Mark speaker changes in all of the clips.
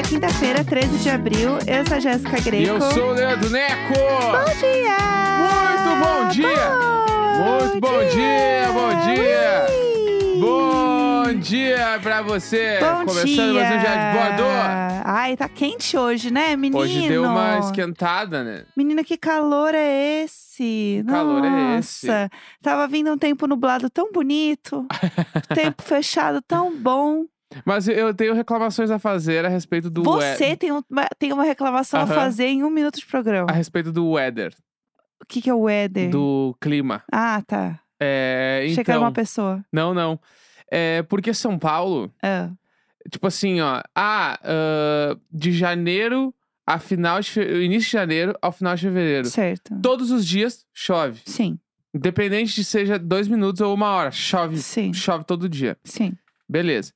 Speaker 1: É quinta-feira, 13 de abril. Eu sou a Jéssica
Speaker 2: E
Speaker 1: Greco.
Speaker 2: eu sou o Leandro Neco!
Speaker 1: Bom dia!
Speaker 2: Muito bom dia! Muito bom dia, bom dia!
Speaker 1: Ui!
Speaker 2: Bom dia pra você!
Speaker 1: Bom
Speaker 2: Começando
Speaker 1: dia!
Speaker 2: mais um dia de!
Speaker 1: Ai, tá quente hoje, né, menino?
Speaker 2: Hoje deu uma esquentada, né?
Speaker 1: Menina, que calor é esse?
Speaker 2: calor é
Speaker 1: Nossa, tava vindo um tempo nublado tão bonito, tempo fechado tão bom.
Speaker 2: Mas eu tenho reclamações a fazer a respeito do
Speaker 1: Você
Speaker 2: we-
Speaker 1: tem, um- uma, tem uma reclamação a fazer em um minuto de programa.
Speaker 2: a respeito do weather,
Speaker 1: O que, que é o weather?
Speaker 2: do clima.
Speaker 1: Ah, tá.
Speaker 2: É, então,
Speaker 1: uma pessoa.
Speaker 2: não, não. É porque São Paulo,
Speaker 1: Ah,
Speaker 2: tipo assim, ó, ah, ah, de janeiro a final de fe... início de janeiro ao final de fevereiro.
Speaker 1: certo.
Speaker 2: Todos os dias chove.
Speaker 1: Sim,
Speaker 2: Independente de seja dois minutos ou uma hora, chove.
Speaker 1: sim,
Speaker 2: Chove todo dia.
Speaker 1: sim.
Speaker 2: Beleza.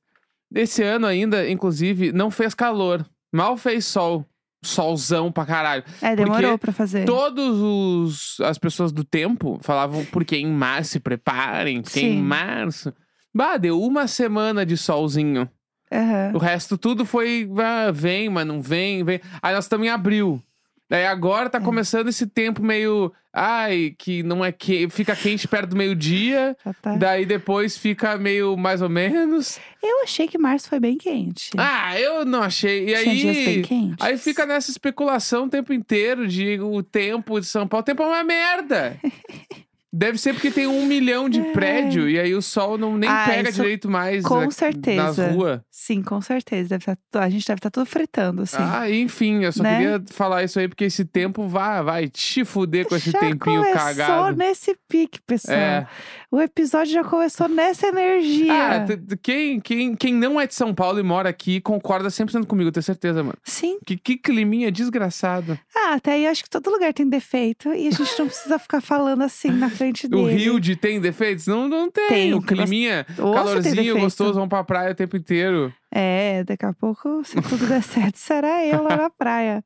Speaker 2: Esse ano ainda, inclusive, não fez calor. Mal fez sol. Solzão pra caralho.
Speaker 1: É, demorou
Speaker 2: Porque
Speaker 1: pra fazer.
Speaker 2: Todos os as pessoas do tempo falavam porque em março se preparem, porque em
Speaker 1: Sim.
Speaker 2: março. Bah, deu uma semana de solzinho.
Speaker 1: Aham.
Speaker 2: O resto tudo foi ah, vem, mas não vem, vem. Aí nós estamos em abril. Daí agora tá
Speaker 1: É.
Speaker 2: começando esse tempo meio. Ai, que não é que. Fica quente perto do meio-dia.
Speaker 1: Tá.
Speaker 2: Daí depois fica meio mais ou menos.
Speaker 1: Eu achei que março foi bem quente.
Speaker 2: Ah, eu não achei. E
Speaker 1: Tinha dias bem
Speaker 2: aí.
Speaker 1: quentes.
Speaker 2: Aí fica nessa especulação o tempo inteiro de o tempo de São Paulo. O tempo é uma merda. Deve ser porque tem um milhão de
Speaker 1: É.
Speaker 2: prédio e aí o sol não nem
Speaker 1: Ah,
Speaker 2: pega
Speaker 1: isso
Speaker 2: direito mais
Speaker 1: com
Speaker 2: na-
Speaker 1: certeza.
Speaker 2: nas ruas.
Speaker 1: Sim, com certeza. Deve tá- a gente deve estar tudo fritando, assim.
Speaker 2: Ah, enfim, eu só
Speaker 1: Né?
Speaker 2: queria falar isso aí porque esse tempo vai, vai te fuder com esse
Speaker 1: já
Speaker 2: tempinho
Speaker 1: começou
Speaker 2: cagado.
Speaker 1: nesse pique, pessoal.
Speaker 2: É.
Speaker 1: O episódio já começou nessa energia.
Speaker 2: Ah, t- t- quem, quem, quem não é de São Paulo e mora aqui concorda 100% comigo, eu tenho certeza, mano.
Speaker 1: Sim.
Speaker 2: Que, que climinha desgraçado.
Speaker 1: Ah, até aí eu acho que todo lugar tem defeito e a gente não precisa ficar falando assim na frente dele.
Speaker 2: O Rio de tem defeitos? Não, não tem.
Speaker 1: Tem,
Speaker 2: O climinha,
Speaker 1: tem
Speaker 2: calorzinho, gostoso, vamos pra praia o tempo inteiro.
Speaker 1: É, daqui a pouco, se tudo der certo, será eu lá na praia.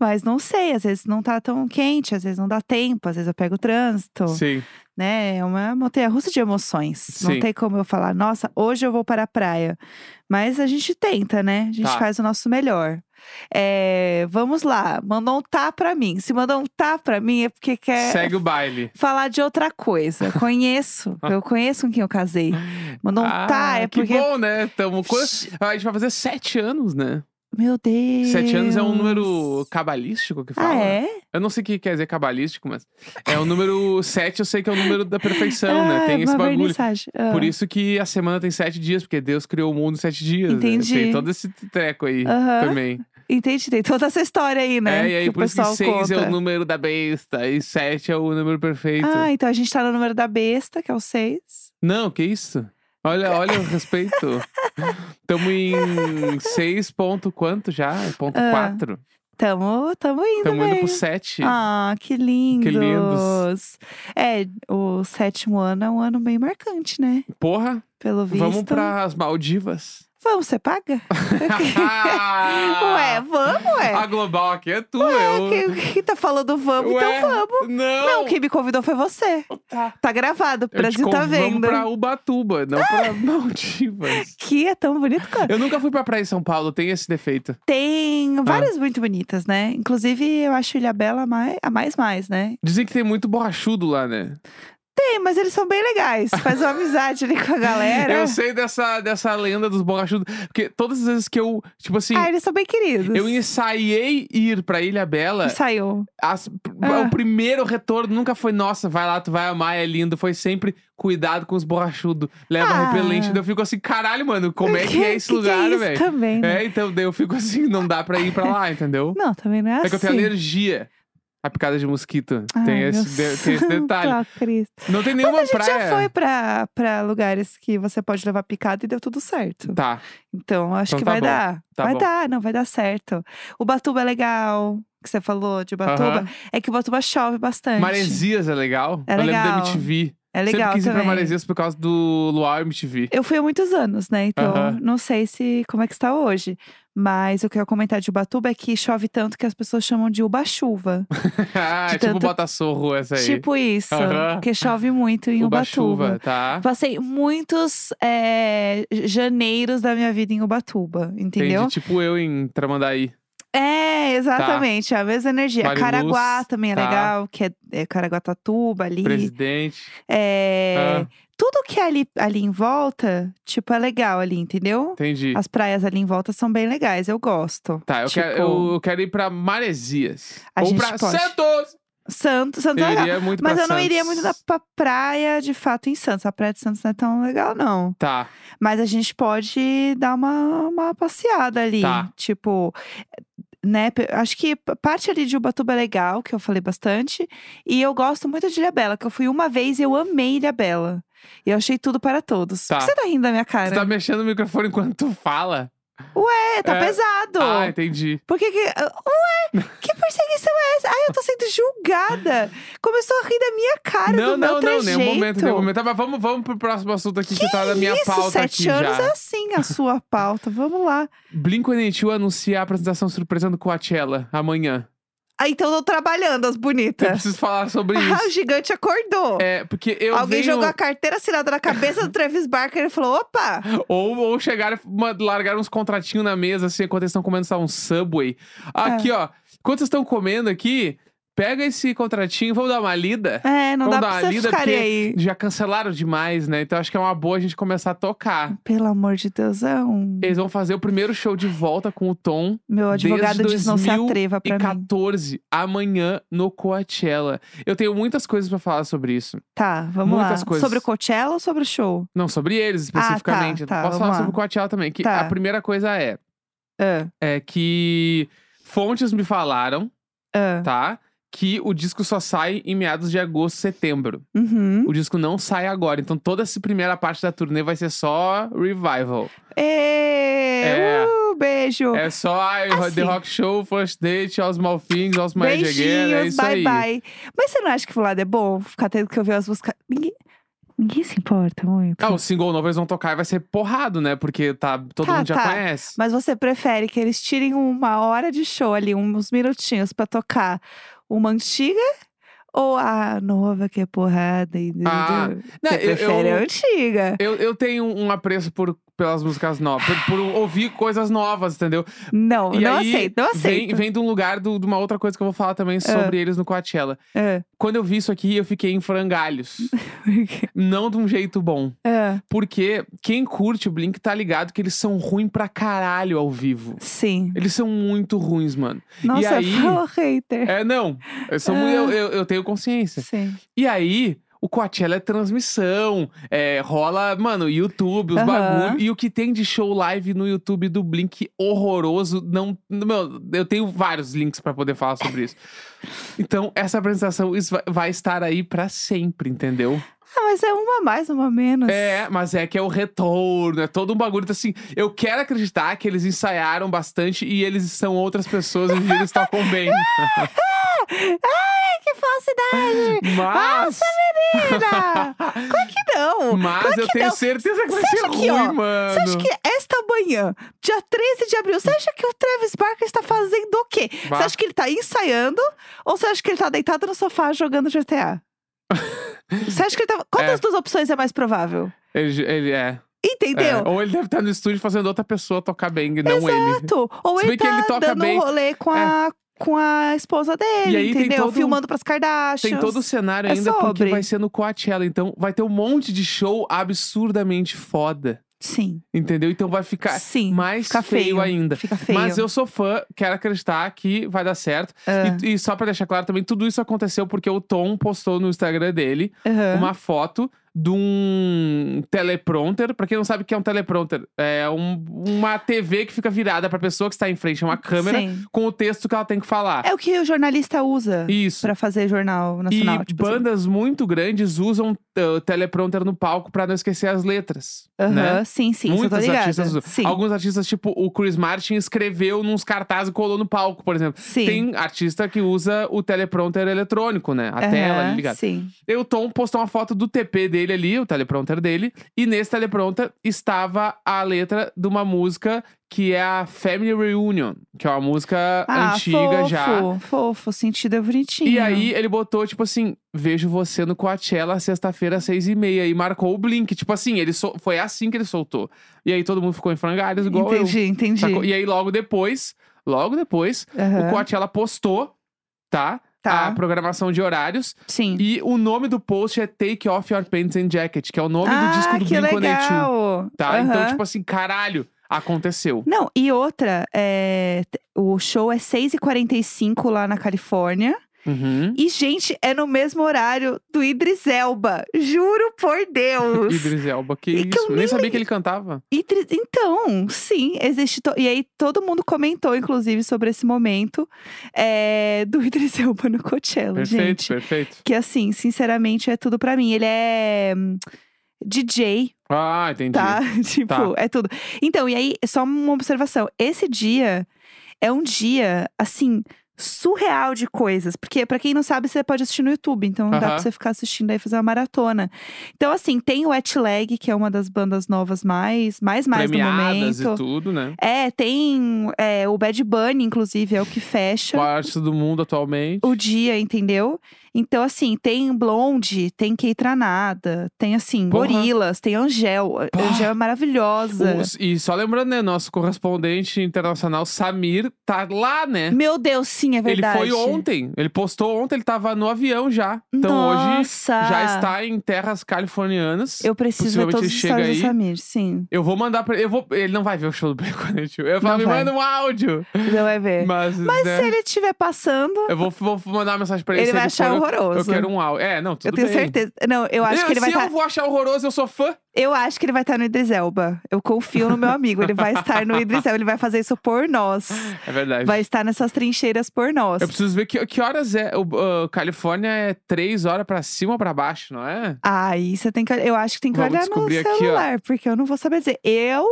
Speaker 1: Mas não sei, às vezes não tá tão quente, às vezes não dá tempo, às vezes eu pego o trânsito,
Speaker 2: Sim.
Speaker 1: né? É uma montanha russa de emoções. Não
Speaker 2: Sim.
Speaker 1: tem como eu falar, nossa, hoje eu vou para a praia. Mas a gente tenta, né? A gente
Speaker 2: Tá.
Speaker 1: faz o nosso melhor. É, vamos lá, mandou um tá pra mim. Se mandou um tá pra mim é porque quer
Speaker 2: Segue o baile.
Speaker 1: falar de outra coisa. Conheço, eu conheço com quem eu casei. Mandou um tá,
Speaker 2: Ah,
Speaker 1: é
Speaker 2: que
Speaker 1: porque.
Speaker 2: bom, né? Tamo... A gente vai fazer sete anos, né?
Speaker 1: Meu Deus.
Speaker 2: Sete anos é um número cabalístico que fala.
Speaker 1: Ah, é?
Speaker 2: Eu não sei o que quer dizer cabalístico, mas é o número sete, eu sei que é o número da perfeição, né?
Speaker 1: Ah,
Speaker 2: Tem esse bagulho.
Speaker 1: Ah.
Speaker 2: Por isso que a semana tem sete dias, porque Deus criou o mundo em sete dias. né?
Speaker 1: Entendi.
Speaker 2: Tem todo esse treco aí também.
Speaker 1: Entendi, tem toda essa história aí, né?
Speaker 2: É, e aí
Speaker 1: que o
Speaker 2: por isso que
Speaker 1: pessoal
Speaker 2: seis
Speaker 1: conta.
Speaker 2: é o número da besta e sete é o número perfeito.
Speaker 1: Ah, então a gente tá no número da besta, que é o 6.
Speaker 2: Não, que isso? Olha, olha o respeito. Estamos em seis ponto quanto já? Ponto
Speaker 1: Ah,
Speaker 2: quatro.
Speaker 1: Tamo, tamo indo,
Speaker 2: Estamos indo
Speaker 1: bem.
Speaker 2: pro sete.
Speaker 1: Ah, que lindos.
Speaker 2: lindos.
Speaker 1: É, o sétimo ano é um ano bem marcante, né?
Speaker 2: Porra,
Speaker 1: Pelo visto.
Speaker 2: vamos pras Maldivas.
Speaker 1: Vamos, você paga? Ué, vamos, ué.
Speaker 2: A global aqui é tu,
Speaker 1: Ué,
Speaker 2: eu.
Speaker 1: quem, quem tá falando vamos,
Speaker 2: Ué,
Speaker 1: então vamos.
Speaker 2: Não,
Speaker 1: Não, quem me convidou foi você.
Speaker 2: Tá.
Speaker 1: Tá gravado, o Brasil tá vendo.
Speaker 2: Vamos pra Ubatuba, não pra Maldivas.
Speaker 1: Que é tão bonito, cara.
Speaker 2: Eu nunca fui pra praia em São Paulo, tem esse defeito.
Speaker 1: Tem
Speaker 2: Ah.
Speaker 1: várias muito bonitas, né? Inclusive, eu acho Ilha Bela a mais, a mais mais, né?
Speaker 2: Dizem que tem muito borrachudo lá, né?
Speaker 1: Tem, mas eles são bem legais. Faz uma amizade ali com a galera.
Speaker 2: Eu sei dessa, dessa lenda dos borrachudos. Porque todas as vezes que eu, tipo assim,
Speaker 1: Ah, eles são bem queridos.
Speaker 2: eu ensaiei ir pra Ilha Bela,
Speaker 1: Saiu.
Speaker 2: as-
Speaker 1: Ah.
Speaker 2: o primeiro retorno nunca foi, nossa, vai lá, tu vai amar, é lindo. Foi sempre cuidado com os borrachudos. Leva
Speaker 1: Ah.
Speaker 2: repelente. Daí eu fico assim, caralho, mano, como é que é esse
Speaker 1: Que que
Speaker 2: lugar,
Speaker 1: é isso
Speaker 2: velho?
Speaker 1: também, né?
Speaker 2: É, então, daí eu fico assim, não dá pra ir pra lá, entendeu?
Speaker 1: Não, também não é,
Speaker 2: É
Speaker 1: assim.
Speaker 2: que eu tenho alergia à picada de mosquito. tem,
Speaker 1: Ai,
Speaker 2: esse,
Speaker 1: meu
Speaker 2: de- tem esse detalhe.
Speaker 1: Cristo.
Speaker 2: Não tem
Speaker 1: Mas
Speaker 2: nenhuma
Speaker 1: a gente
Speaker 2: praia.
Speaker 1: já foi pra, pra lugares que você pode levar picada e deu tudo certo.
Speaker 2: Tá.
Speaker 1: Então, acho
Speaker 2: Então
Speaker 1: que
Speaker 2: tá
Speaker 1: vai
Speaker 2: bom,
Speaker 1: dar.
Speaker 2: tá
Speaker 1: vai
Speaker 2: bom.
Speaker 1: dar, não, vai dar certo. O Batuba é legal, que você falou de Batuba. É que o Batuba chove bastante.
Speaker 2: Maresias é legal.
Speaker 1: É
Speaker 2: eu lembro
Speaker 1: legal.
Speaker 2: da MTV.
Speaker 1: É legal
Speaker 2: Sempre quis ir pra
Speaker 1: também.
Speaker 2: Maresias por causa do Luau MTV.
Speaker 1: Eu fui há muitos anos, né? Então, não sei se como é que está hoje. Mas o que eu ia comentar de Ubatuba é que chove tanto que as pessoas chamam de Uba-chuva.
Speaker 2: ah,
Speaker 1: De
Speaker 2: tipo
Speaker 1: tanto-
Speaker 2: Botaçorro essa aí.
Speaker 1: Tipo isso,
Speaker 2: Aham.
Speaker 1: porque chove muito em
Speaker 2: Uba-chuva,
Speaker 1: Ubatuba.
Speaker 2: tá?
Speaker 1: Passei muitos é, janeiros da minha vida em Ubatuba, entendeu?
Speaker 2: Entendi. Tipo eu em Tramandaí.
Speaker 1: É, exatamente, a mesma energia.
Speaker 2: Vale
Speaker 1: Caraguá
Speaker 2: Luz,
Speaker 1: também é
Speaker 2: tá.
Speaker 1: legal, que é, é Caraguatatuba ali.
Speaker 2: Presidente.
Speaker 1: É,
Speaker 2: Ah.
Speaker 1: Tudo que é ali, ali em volta, tipo, é legal ali, entendeu?
Speaker 2: Entendi.
Speaker 1: As praias ali em volta são bem legais, eu gosto.
Speaker 2: Tá, eu,
Speaker 1: tipo,
Speaker 2: quero, eu, eu quero ir pra Maresias.
Speaker 1: A
Speaker 2: Ou
Speaker 1: gente
Speaker 2: pra
Speaker 1: pode.
Speaker 2: Santos!
Speaker 1: Santos, Santos é
Speaker 2: Eu
Speaker 1: legal. Mas eu não iria muito pra praia, de fato, em Santos. A praia de Santos não é tão legal, não.
Speaker 2: Tá.
Speaker 1: Mas a gente pode dar uma, uma passeada ali.
Speaker 2: Tá.
Speaker 1: Tipo, né? Acho que parte ali de Ubatuba é legal, que eu falei bastante. E eu gosto muito de Ilhabela, que eu fui uma vez e eu amei Ilhabela. E eu achei tudo para todos.
Speaker 2: Tá.
Speaker 1: Por que você tá rindo da minha cara?
Speaker 2: Você tá mexendo no microfone enquanto tu fala?
Speaker 1: É, tá
Speaker 2: É.
Speaker 1: pesado.
Speaker 2: Ah, entendi.
Speaker 1: Por que que... Ué, que perseguição é essa? Ai, eu tô sendo julgada. Começou a rir da minha cara,
Speaker 2: não,
Speaker 1: do meu
Speaker 2: não, não,
Speaker 1: trejeito.
Speaker 2: nenhum momento, nenhum momento. Tá, mas vamos, vamos pro próximo assunto aqui que, tá na minha
Speaker 1: Isso,
Speaker 2: pauta
Speaker 1: sete
Speaker 2: aqui
Speaker 1: anos
Speaker 2: já.
Speaker 1: é assim a sua pauta. Vamos lá.
Speaker 2: Blink-182 anuncia a apresentação surpresa do Coachella amanhã.
Speaker 1: Ah, então eu tô trabalhando, as
Speaker 2: Eu
Speaker 1: bonitas.
Speaker 2: preciso falar sobre
Speaker 1: Ah, o
Speaker 2: isso.
Speaker 1: gigante acordou.
Speaker 2: É, porque eu
Speaker 1: Alguém
Speaker 2: venho...
Speaker 1: jogou a carteira assinada na cabeça do Travis Barker e falou: opa!
Speaker 2: Ou, ou chegaram largaram uns contratinhos na mesa, assim, enquanto eles estão comendo, lá, um Subway.
Speaker 1: É.
Speaker 2: Aqui, ó. Enquanto vocês estão comendo aqui, pega esse contratinho, vamos dar uma lida?
Speaker 1: É, não
Speaker 2: vamos
Speaker 1: dá
Speaker 2: dar
Speaker 1: pra
Speaker 2: uma
Speaker 1: você
Speaker 2: lida, porque
Speaker 1: aí.
Speaker 2: já cancelaram demais, né? Então acho que é uma boa a gente começar a tocar.
Speaker 1: Pelo amor de Deus, é um.
Speaker 2: Eles vão fazer o primeiro show de volta com o Tom
Speaker 1: Meu advogado diz: não se atreva pra mim.
Speaker 2: 2014, amanhã no Coachella. Eu tenho muitas coisas pra falar sobre isso.
Speaker 1: Tá, vamos
Speaker 2: Muitas
Speaker 1: lá.
Speaker 2: coisas.
Speaker 1: Sobre o Coachella ou sobre o show?
Speaker 2: Não, sobre eles especificamente.
Speaker 1: tá,
Speaker 2: Posso
Speaker 1: vamos
Speaker 2: falar
Speaker 1: lá.
Speaker 2: sobre o Coachella também. Que
Speaker 1: Tá.
Speaker 2: a primeira coisa é,
Speaker 1: Ah,
Speaker 2: é que fontes me falaram,
Speaker 1: ah.
Speaker 2: tá? Que o disco só sai em meados de agosto, setembro.
Speaker 1: Uhum.
Speaker 2: O disco não sai agora. Então toda essa primeira parte da turnê vai ser só revival.
Speaker 1: Ê,
Speaker 2: É.
Speaker 1: uh, beijo.
Speaker 2: É só ai,
Speaker 1: Assim.
Speaker 2: The Rock Show, First Date, All Small Things, All My Again. É isso
Speaker 1: bye
Speaker 2: aí.
Speaker 1: bye. Mas você não acha que o lado é bom? Ficar tendo que ouvir as músicas. Ninguém, ninguém se importa muito.
Speaker 2: Ah, o single novo eles vão tocar e vai ser porrado, né? Porque tá, todo
Speaker 1: Tá,
Speaker 2: mundo já
Speaker 1: tá.
Speaker 2: conhece.
Speaker 1: Mas você prefere que eles tirem uma hora de show ali, uns minutinhos pra tocar uma antiga ou a nova que é porrada? entendeu?
Speaker 2: Ah, não,
Speaker 1: você
Speaker 2: eu-
Speaker 1: prefere
Speaker 2: eu-
Speaker 1: a antiga.
Speaker 2: Eu, eu tenho um apreço por, pelas músicas novas, por, por ouvir coisas novas, aí
Speaker 1: Não,
Speaker 2: E
Speaker 1: não
Speaker 2: aí,
Speaker 1: aceito, não
Speaker 2: Vem,
Speaker 1: aceito.
Speaker 2: vem de um lugar do- de uma outra coisa que eu vou falar também sobre eles no Coachella.
Speaker 1: É.
Speaker 2: Quando eu vi isso aqui, eu fiquei em frangalhos. não de um jeito bom.
Speaker 1: É,
Speaker 2: Porque quem curte o Blink tá ligado que eles são ruins pra caralho ao vivo.
Speaker 1: Sim.
Speaker 2: Eles são muito ruins, mano.
Speaker 1: Nossa,
Speaker 2: aí-
Speaker 1: falou hater.
Speaker 2: É, não. Eu, sou
Speaker 1: Ah.
Speaker 2: muito- eu, eu- eu tenho consciência.
Speaker 1: Sim.
Speaker 2: E aí, o Coachella é transmissão. é, rola, mano, YouTube, os
Speaker 1: Aham.
Speaker 2: bagulho. E o que tem de show live no YouTube do Blink horroroso, não. Meu, eu tenho vários links pra poder falar sobre isso. Então, essa apresentação vai, estar aí pra sempre, entendeu?
Speaker 1: Ah, mas é uma mais, uma menos.
Speaker 2: É, mas é que é o retorno, é todo um bagulho. Então, assim, eu quero acreditar que eles ensaiaram bastante e eles são outras pessoas e eles tocam bem.
Speaker 1: Ai, que falsidade!
Speaker 2: Mas.
Speaker 1: Nossa, menina! Claro que não!
Speaker 2: Mas
Speaker 1: Claro
Speaker 2: eu
Speaker 1: que
Speaker 2: tenho
Speaker 1: não.
Speaker 2: certeza que vai
Speaker 1: Você
Speaker 2: ser ruim,
Speaker 1: ó,
Speaker 2: mano.
Speaker 1: Você acha que esta manhã, dia 13 de abril, você acha que o Travis Barker está fazendo o quê?
Speaker 2: Bah.
Speaker 1: Você acha que ele tá ensaiando ou você acha que ele tá deitado no sofá jogando GTA? você acha que ele tá. Qual
Speaker 2: É.
Speaker 1: das duas opções é mais provável?
Speaker 2: Ele, ele é.
Speaker 1: Entendeu?
Speaker 2: É, Ou ele deve estar no estúdio fazendo outra pessoa tocar bem, não ele.
Speaker 1: Exato. Ou
Speaker 2: Se
Speaker 1: ele
Speaker 2: bem que
Speaker 1: tá
Speaker 2: ele toca
Speaker 1: dando
Speaker 2: bem. É.
Speaker 1: rolê com a, com a esposa dele,
Speaker 2: E aí tem
Speaker 1: entendeu?
Speaker 2: todo-
Speaker 1: Filmando pras Kardashians.
Speaker 2: Tem todo o cenário
Speaker 1: É
Speaker 2: ainda porque
Speaker 1: sobre.
Speaker 2: vai ser no Coachella. Então vai ter um monte de show absurdamente foda.
Speaker 1: Sim.
Speaker 2: Entendeu? Então vai ficar
Speaker 1: Sim.
Speaker 2: mais
Speaker 1: Fica feio,
Speaker 2: ainda.
Speaker 1: Fica feio.
Speaker 2: Mas eu sou fã, quero acreditar que vai dar certo.
Speaker 1: Ah,
Speaker 2: E, e só pra deixar claro também, tudo isso aconteceu porque o Tom postou no Instagram dele uma foto de um teleprompter. Pra quem não sabe o que é um teleprompter, é um- uma TV que fica virada pra pessoa que está em frente a uma câmera
Speaker 1: Sim.
Speaker 2: com o texto que ela tem que falar.
Speaker 1: É o que o jornalista usa
Speaker 2: Isso.
Speaker 1: pra fazer jornal
Speaker 2: E
Speaker 1: nacional. tipo assim.
Speaker 2: bandas muito grandes usam uh, teleprompter no palco pra não esquecer as letras.
Speaker 1: Aham,
Speaker 2: né?
Speaker 1: Sim, sim, isso eu tô
Speaker 2: Muitos
Speaker 1: ligada.
Speaker 2: artistas usam.
Speaker 1: Sim,
Speaker 2: Alguns artistas, tipo o Chris Martin, escreveu nos cartazes e colou no palco, por exemplo.
Speaker 1: sim.
Speaker 2: Tem artista que usa o teleprompter eletrônico, né? A tela ali
Speaker 1: Aham,
Speaker 2: ligada.
Speaker 1: Sim.
Speaker 2: E o Tom postou uma foto do TP dele dele ali, o teleprompter dele, e nesse teleprompter estava a letra de uma música que é a Family Reunion, que é uma música
Speaker 1: Ah,
Speaker 2: antiga
Speaker 1: fofo,
Speaker 2: já.
Speaker 1: Fofo, sentido é bonitinho.
Speaker 2: E aí ele botou, tipo assim, vejo você no Coachella sexta-feira às seis e meia. E marcou o Blink. Tipo assim, ele sol- foi assim que ele soltou. E aí todo mundo ficou em frangalhos, igual
Speaker 1: Entendi,
Speaker 2: eu.
Speaker 1: entendi.
Speaker 2: sacou? E aí logo depois, logo depois,
Speaker 1: Aham,
Speaker 2: o Coachella postou, tá?
Speaker 1: Tá.
Speaker 2: A programação de horários.
Speaker 1: Sim.
Speaker 2: E o nome do post é Take Off Your Pants and Jacket, que é o nome
Speaker 1: ah,
Speaker 2: do disco do
Speaker 1: que
Speaker 2: Blink-182.
Speaker 1: legal.
Speaker 2: Tá? Então,
Speaker 1: Aham.
Speaker 2: tipo assim, caralho, aconteceu.
Speaker 1: Não, e outra, é, o show é 6h45 lá na Califórnia.
Speaker 2: Uhum.
Speaker 1: E, gente, é no mesmo horário do Idris Elba. Juro por Deus.
Speaker 2: Idris Elba, que
Speaker 1: E que eu
Speaker 2: isso? Nem sabia que ele cantava.
Speaker 1: Idris- Então, sim, existe. to- E aí todo mundo comentou, inclusive, sobre esse momento é, do Idris Elba no Coachella,
Speaker 2: Perfeito,
Speaker 1: gente.
Speaker 2: perfeito.
Speaker 1: Que assim, sinceramente, é tudo pra mim. Ele é hum, DJ,
Speaker 2: Ah, entendi.
Speaker 1: tá? tipo,
Speaker 2: Tá.
Speaker 1: é tudo. Então, e aí, só uma observação. Esse dia é um dia, assim, surreal de coisas. Porque, pra quem não sabe, você pode assistir no YouTube. Então, dá pra você ficar assistindo aí fazer uma maratona. Então, assim, tem o Wet Leg, que é uma das bandas novas mais, mais, mais do
Speaker 2: Premiadas
Speaker 1: momento.
Speaker 2: e tudo, né?
Speaker 1: É, tem é, o Bad Bunny, inclusive, é o que fecha
Speaker 2: Qual artista do mundo atualmente.
Speaker 1: o dia, entendeu? Então, assim, tem Blonde, tem Keitranada, tem, assim,
Speaker 2: Porra.
Speaker 1: Gorilas, tem Angel.
Speaker 2: Pá.
Speaker 1: Angel é maravilhosa.
Speaker 2: Os- e só lembrando, né? Nosso correspondente internacional, Samir, tá lá, né?
Speaker 1: Meu Deus, sim, é
Speaker 2: Ele
Speaker 1: verdade.
Speaker 2: foi ontem. Ele postou ontem, ele tava no avião já. Então hoje
Speaker 1: Nossa!
Speaker 2: já está em terras californianas.
Speaker 1: Eu preciso ver todos
Speaker 2: ele
Speaker 1: os
Speaker 2: chega
Speaker 1: stories do
Speaker 2: aí.
Speaker 1: Samir, sim.
Speaker 2: Eu vou mandar pra ele. Vou, ele não vai ver o show do Blink-182. Eu falo,
Speaker 1: Não
Speaker 2: me
Speaker 1: vai.
Speaker 2: manda um áudio.
Speaker 1: Você vai ver.
Speaker 2: Mas,
Speaker 1: Mas
Speaker 2: né,
Speaker 1: se ele estiver passando,
Speaker 2: eu vou, vou mandar uma mensagem pra ele.
Speaker 1: ele vai
Speaker 2: ele
Speaker 1: achar
Speaker 2: eu-
Speaker 1: horroroso.
Speaker 2: Eu quero um áudio. É, não, tudo
Speaker 1: Eu tenho
Speaker 2: bem.
Speaker 1: certeza. Não, eu acho
Speaker 2: Eu-
Speaker 1: que ele vai
Speaker 2: se
Speaker 1: estar.
Speaker 2: eu vou achar horroroso, eu sou fã.
Speaker 1: Eu acho que ele vai estar no Idris Elba. Eu confio no meu amigo. Ele vai estar no Idris Elba. Ele vai fazer isso por nós.
Speaker 2: É verdade.
Speaker 1: Vai estar nessas trincheiras por nós.
Speaker 2: Eu preciso ver que, que horas é. O uh, Califórnia é três horas pra cima ou pra baixo, não é?
Speaker 1: Aí você tem que. Eu acho que tem que
Speaker 2: Vamos
Speaker 1: olhar no
Speaker 2: descobrir aqui,
Speaker 1: celular, porque eu não vou saber dizer. Eu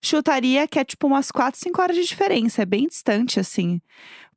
Speaker 1: chutaria que é tipo umas 4, 5 horas de diferença. É bem distante, assim.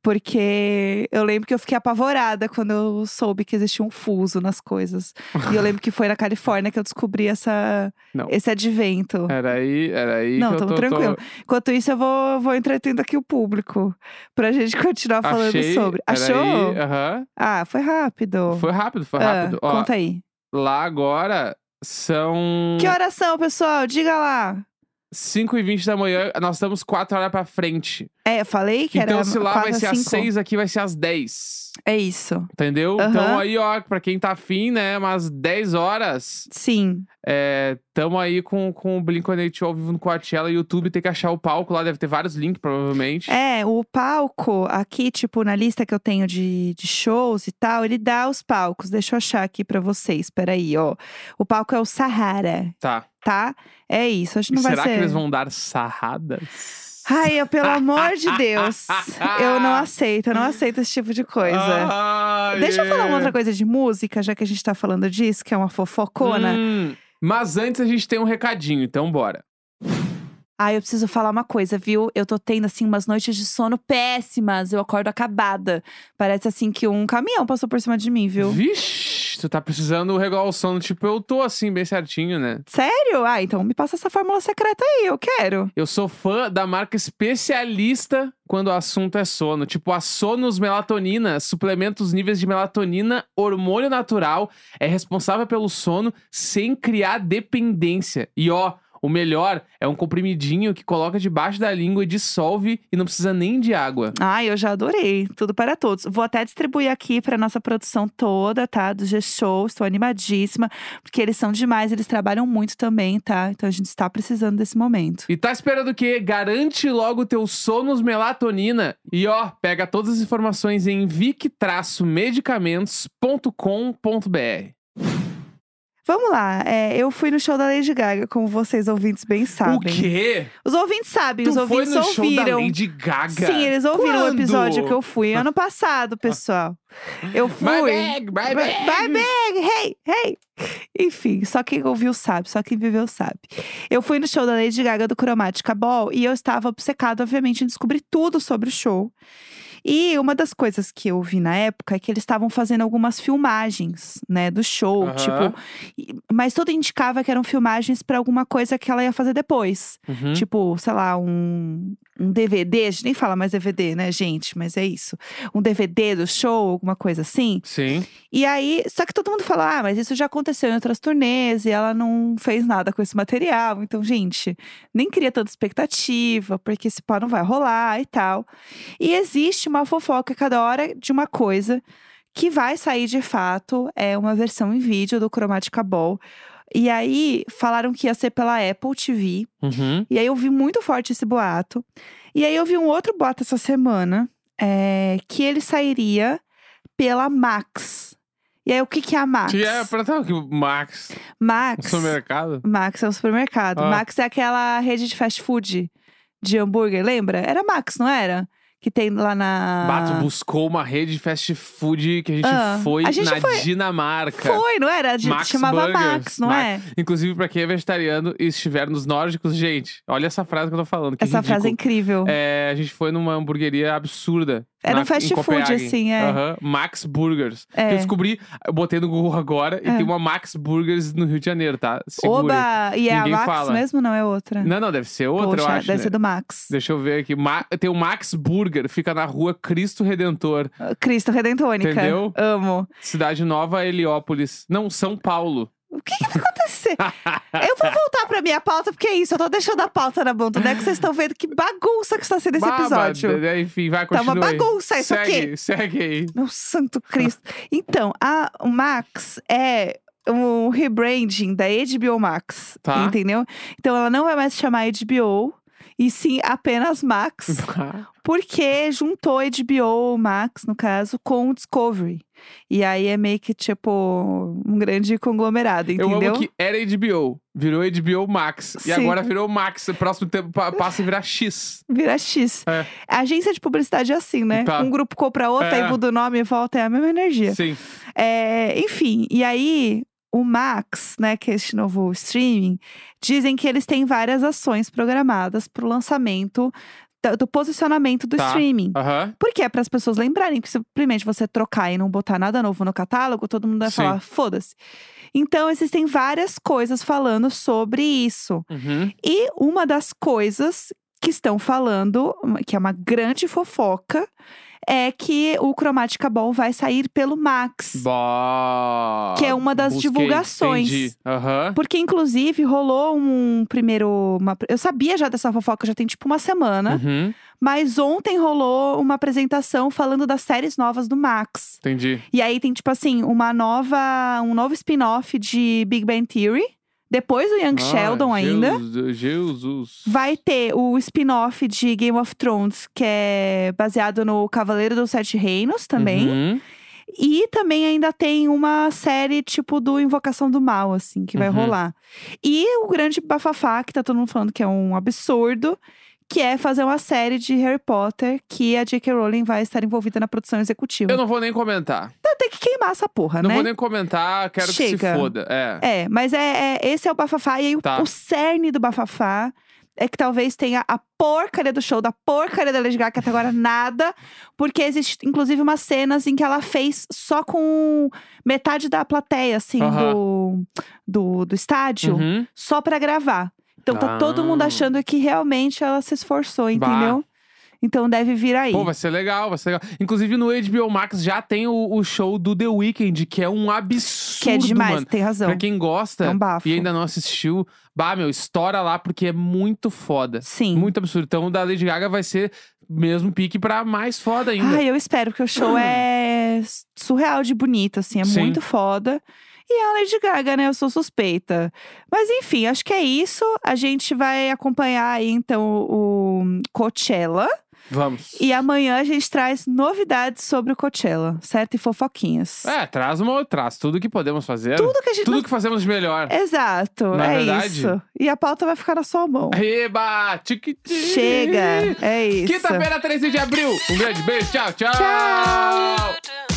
Speaker 1: Porque eu lembro que eu fiquei apavorada quando eu soube que existia um fuso nas coisas. e eu lembro que foi na Califórnia que eu descobri essa,
Speaker 2: Não.
Speaker 1: esse advento.
Speaker 2: Era aí, era aí.
Speaker 1: Não, tamo
Speaker 2: tô,
Speaker 1: tranquilo.
Speaker 2: Tô...
Speaker 1: Enquanto isso, eu vou, vou entretendo aqui o público. Pra gente continuar falando
Speaker 2: Achei,
Speaker 1: sobre. Achou?
Speaker 2: aham.
Speaker 1: Ah, foi rápido.
Speaker 2: Foi rápido, foi
Speaker 1: Ah,
Speaker 2: rápido. Ó,
Speaker 1: conta aí.
Speaker 2: lá agora são
Speaker 1: Que oração, pessoal? Diga lá.
Speaker 2: 5 e 20 da manhã. Nós estamos 4 horas pra frente.
Speaker 1: É, eu falei que
Speaker 2: então,
Speaker 1: era
Speaker 2: se lá vai ser às
Speaker 1: cinco.
Speaker 2: 6, aqui vai ser às 10.
Speaker 1: É isso.
Speaker 2: Entendeu?
Speaker 1: Aham.
Speaker 2: Então aí, ó, pra quem tá afim, né, umas 10 horas,
Speaker 1: Sim.
Speaker 2: é, tamo aí com, com o Blink-182 ao vivo no Coachella. YouTube tem que achar o palco lá, deve ter vários links, provavelmente.
Speaker 1: É, o palco aqui, tipo, na lista que eu tenho de, de shows e tal, ele dá os palcos. Deixa eu achar aqui pra vocês. Peraí, ó. O palco é o Sahara,
Speaker 2: Tá.
Speaker 1: Tá? É isso. Acho que não vai
Speaker 2: será
Speaker 1: ser.
Speaker 2: que eles vão dar sarradas?
Speaker 1: Ai, eu, pelo amor de Deus. eu não aceito, eu não aceito esse tipo de coisa.
Speaker 2: Ah,
Speaker 1: Deixa eu falar uma
Speaker 2: yeah.
Speaker 1: outra coisa de música, já que a gente tá falando disso, que é uma fofocona.
Speaker 2: Hum, mas antes a gente tem um recadinho, então bora.
Speaker 1: Ai, eu preciso falar uma coisa, viu? Eu tô tendo, assim, umas noites de sono péssimas. Eu acordo acabada. Parece, assim, que um caminhão passou por cima de mim, viu?
Speaker 2: Vixe, tu tá precisando regular o sono. Tipo, eu tô assim, bem certinho, né?
Speaker 1: Sério? Ah, então me passa essa fórmula secreta aí, eu quero.
Speaker 2: Eu sou fã da marca especialista quando o assunto é sono. Tipo, a Sonos Melatonina suplementa os níveis de melatonina, hormônio natural, é responsável pelo sono sem criar dependência. E ó, o melhor é um comprimidinho que coloca debaixo da língua e dissolve e não precisa nem de água.
Speaker 1: Ai, eu já adorei. Tudo para todos. Vou até distribuir aqui pra nossa produção toda, tá? Do G-Show. Estou animadíssima, porque eles são demais, eles trabalham muito também, tá? Então a gente está precisando desse momento.
Speaker 2: E tá esperando o quê? Garante logo teu Sonos Melatonina. E ó, pega todas as informações em vic-medicamentos.com.br.
Speaker 1: Vamos lá. é, eu fui no show da Lady Gaga, como vocês ouvintes bem sabem.
Speaker 2: O quê?
Speaker 1: Os ouvintes sabem, os
Speaker 2: Tu foi
Speaker 1: ouvintes
Speaker 2: no show da
Speaker 1: ouviram.
Speaker 2: Lady Gaga?
Speaker 1: Sim, eles ouviram
Speaker 2: Quando?
Speaker 1: o episódio que eu fui ano passado, pessoal. Eu fui.
Speaker 2: My bag, my bag.
Speaker 1: My bag, hey, hey. Enfim, só quem ouviu sabe, só quem viveu sabe. Eu fui no show da Lady Gaga do Chromatica Ball e eu estava obcecada, obviamente, em descobrir tudo sobre o show. E uma das coisas que eu vi na época é que eles estavam fazendo algumas filmagens, né, do show,
Speaker 2: Aham.
Speaker 1: tipo, mas tudo indicava que eram filmagens pra alguma coisa que ela ia fazer depois.
Speaker 2: Uhum.
Speaker 1: Tipo, sei lá, um, um DVD, a gente nem fala mais DVD, né, gente? Mas é isso. Um DVD do show, alguma coisa assim.
Speaker 2: Sim.
Speaker 1: E aí, só que todo mundo falou, ah, mas isso já aconteceu em outras turnês e ela não fez nada com esse material. Então, gente, nem cria tanta expectativa, porque esse pau não vai rolar e tal. E existe uma fofoca cada hora de uma coisa que vai sair de fato, é uma versão em vídeo do Chromatica Ball. E aí, falaram que ia ser pela Apple TV.
Speaker 2: Uhum.
Speaker 1: E aí eu vi muito forte esse boato. E aí eu vi um outro boato essa semana, é, que ele sairia pela Max. E aí o que que é a Max?
Speaker 2: Que é pra tá, que Max.
Speaker 1: Max.
Speaker 2: Supermercado.
Speaker 1: Max é um supermercado.
Speaker 2: Ah.
Speaker 1: Max é aquela rede de fast food de hambúrguer, lembra? Era Max, não era? Que tem lá na.
Speaker 2: Bato buscou uma rede de fast food que a gente
Speaker 1: Ah,
Speaker 2: foi
Speaker 1: a gente
Speaker 2: na
Speaker 1: foi-
Speaker 2: Dinamarca.
Speaker 1: Foi, não era? De-
Speaker 2: Max
Speaker 1: chamava
Speaker 2: Burgers.
Speaker 1: Max, não
Speaker 2: Ma-
Speaker 1: é?
Speaker 2: Inclusive, pra quem é vegetariano e estiver nos nórdicos, gente, olha essa frase que eu tô falando.
Speaker 1: Essa frase é
Speaker 2: ridículo.
Speaker 1: incrível.
Speaker 2: É, a gente foi numa hamburgueria absurda.
Speaker 1: Era
Speaker 2: na-
Speaker 1: um fast food, assim, é.
Speaker 2: Aham, Max Burgers.
Speaker 1: É.
Speaker 2: Eu descobri, eu botei no Google agora e
Speaker 1: É.
Speaker 2: tem uma Max Burgers no Rio de Janeiro, tá? Segura.
Speaker 1: Oba! E é a
Speaker 2: Ninguém
Speaker 1: Max
Speaker 2: fala.
Speaker 1: mesmo? Não é outra?
Speaker 2: Não, não, deve ser outra,
Speaker 1: Poxa,
Speaker 2: eu acho.
Speaker 1: deve
Speaker 2: né?
Speaker 1: ser do Max.
Speaker 2: Deixa eu ver aqui. Ma- Tem o Max Burger, fica na rua Cristo Redentor,
Speaker 1: Cristo Redentônica.
Speaker 2: Entendeu?
Speaker 1: Amo.
Speaker 2: Cidade Nova, Heliópolis. Não, São Paulo.
Speaker 1: O que, que vai eu vou voltar pra minha pauta, porque é isso. Eu tô deixando a pauta na bunda, né? Que vocês estão vendo que bagunça que está sendo esse
Speaker 2: Baba,
Speaker 1: episódio.
Speaker 2: d- Enfim, vai,
Speaker 1: Tá
Speaker 2: continua
Speaker 1: uma bagunça isso
Speaker 2: segue,
Speaker 1: aqui.
Speaker 2: Segue aí.
Speaker 1: Meu santo Cristo. Então, a o Max é um rebranding da HBO Max.
Speaker 2: Tá.
Speaker 1: Entendeu? Então ela não vai mais se chamar HBO, e sim apenas Max. Porque juntou HBO Max, no caso, com o Discovery. E aí é meio que, tipo, um grande conglomerado,
Speaker 2: Eu
Speaker 1: entendeu?
Speaker 2: amo que era HBO, virou HBO Max. E
Speaker 1: Sim.
Speaker 2: agora virou Max. O próximo tempo pa- passa a virar X.
Speaker 1: Vira X.
Speaker 2: É.
Speaker 1: A agência de publicidade é assim, né?
Speaker 2: Tá.
Speaker 1: Um grupo compra outro,
Speaker 2: É.
Speaker 1: aí muda o nome e volta, é a mesma energia.
Speaker 2: Sim.
Speaker 1: É, enfim, e aí o Max, né, que é este novo streaming, dizem que eles têm várias ações programadas pro lançamento da- do posicionamento do
Speaker 2: Tá.
Speaker 1: streaming.
Speaker 2: Aham.
Speaker 1: Porque é para as pessoas lembrarem que simplesmente você trocar e não botar nada novo no catálogo, todo mundo vai
Speaker 2: Sim.
Speaker 1: falar, foda-se. Então, existem várias coisas falando sobre isso.
Speaker 2: Uhum.
Speaker 1: E uma das coisas que estão falando, que é uma grande fofoca, é que o Chromatica Ball vai sair pelo Max.
Speaker 2: Bah.
Speaker 1: Que é uma das
Speaker 2: Busquei,
Speaker 1: divulgações.
Speaker 2: Aham.
Speaker 1: Porque, inclusive, rolou um primeiro. uma- eu sabia já dessa fofoca, já tem tipo uma semana.
Speaker 2: Uhum.
Speaker 1: Mas ontem rolou uma apresentação falando das séries novas do Max.
Speaker 2: Entendi.
Speaker 1: E aí tem, tipo assim, uma nova. um novo spin-off de Big Bang Theory. Depois do Young
Speaker 2: Ah,
Speaker 1: Sheldon ainda.
Speaker 2: Jesus.
Speaker 1: Vai ter o spin-off de Game of Thrones, que é baseado no Cavaleiro dos Sete Reinos também.
Speaker 2: Uhum.
Speaker 1: E também ainda tem uma série tipo do Invocação do Mal, assim, que vai
Speaker 2: Uhum.
Speaker 1: rolar. E o grande bafafá, que tá todo mundo falando que é um absurdo, que é fazer uma série de Harry Potter que a J.K. Rowling vai estar envolvida na produção executiva.
Speaker 2: Eu não vou nem comentar.
Speaker 1: Então tem que queimar essa porra,
Speaker 2: Não
Speaker 1: né?
Speaker 2: vou nem comentar, quero que
Speaker 1: Chega.
Speaker 2: se foda. É.
Speaker 1: É, mas é, é- esse é o bafafá. E aí o-
Speaker 2: Tá.
Speaker 1: o cerne do bafafá é que talvez tenha a porcaria do show, da porcaria da Lady Gaga, que até agora nada. Porque existe, inclusive, umas cenas em que ela fez só com metade da plateia, assim, do, do, do estádio,
Speaker 2: Uhum.
Speaker 1: só pra gravar. Então tá todo mundo
Speaker 2: Ah.
Speaker 1: achando que realmente ela se esforçou, entendeu? Então deve vir aí.
Speaker 2: Pô, vai ser legal, vai ser legal. Inclusive no HBO Max já tem o, o show do The Weeknd, que é um absurdo,
Speaker 1: que é demais,
Speaker 2: mano.
Speaker 1: tem razão.
Speaker 2: Pra quem gosta
Speaker 1: É um
Speaker 2: e ainda não assistiu, bah, meu, estoura lá porque é muito foda.
Speaker 1: Sim.
Speaker 2: Muito absurdo. Então o da Lady Gaga vai ser mesmo pique pra mais foda ainda.
Speaker 1: Ai, eu espero, porque o show é surreal de bonito, assim, é
Speaker 2: Sim.
Speaker 1: muito foda. E a Lady Gaga, né? Eu sou suspeita. Mas enfim, acho que é isso. A gente vai acompanhar aí, então, o Coachella.
Speaker 2: Vamos.
Speaker 1: E amanhã a gente traz novidades sobre o Coachella, certo? E fofoquinhas.
Speaker 2: É, traz uma, traz tudo que podemos fazer.
Speaker 1: Tudo que a gente.
Speaker 2: Tudo
Speaker 1: não-
Speaker 2: que fazemos de melhor.
Speaker 1: Exato,
Speaker 2: Na
Speaker 1: é
Speaker 2: verdade-
Speaker 1: isso. E a pauta vai ficar na sua mão.
Speaker 2: Eba! Tiquiti!
Speaker 1: Chega, é isso.
Speaker 2: Quinta-feira, 13 de abril. Um grande beijo. Tchau, tchau.
Speaker 1: Tchau.